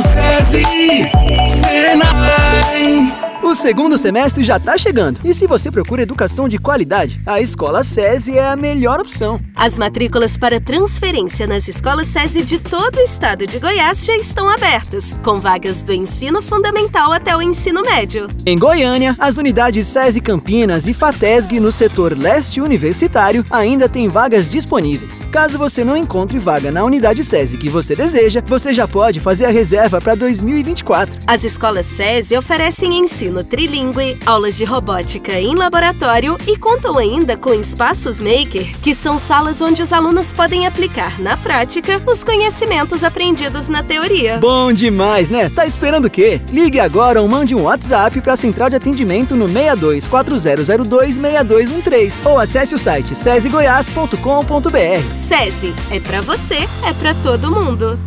SESI, segundo semestre já está chegando. E se você procura educação de qualidade, a Escola SESI é a melhor opção. As matrículas para transferência nas escolas SESI de todo o estado de Goiás já estão abertas, com vagas do ensino fundamental até o ensino médio. Em Goiânia, as unidades SESI Campinas e FATESG no setor leste universitário ainda têm vagas disponíveis. Caso você não encontre vaga na unidade SESI que você deseja, você já pode fazer a reserva para 2024. As escolas SESI oferecem ensino ensino trilingue, aulas de robótica em laboratório e contam ainda com espaços maker, que são salas onde os alunos podem aplicar na prática os conhecimentos aprendidos na teoria. Bom demais, né? Tá esperando o quê? Ligue agora ou mande um WhatsApp para a central de atendimento no 62 4002 6213 ou acesse o site sesegoias.com.br. SESI é para você, é para todo mundo.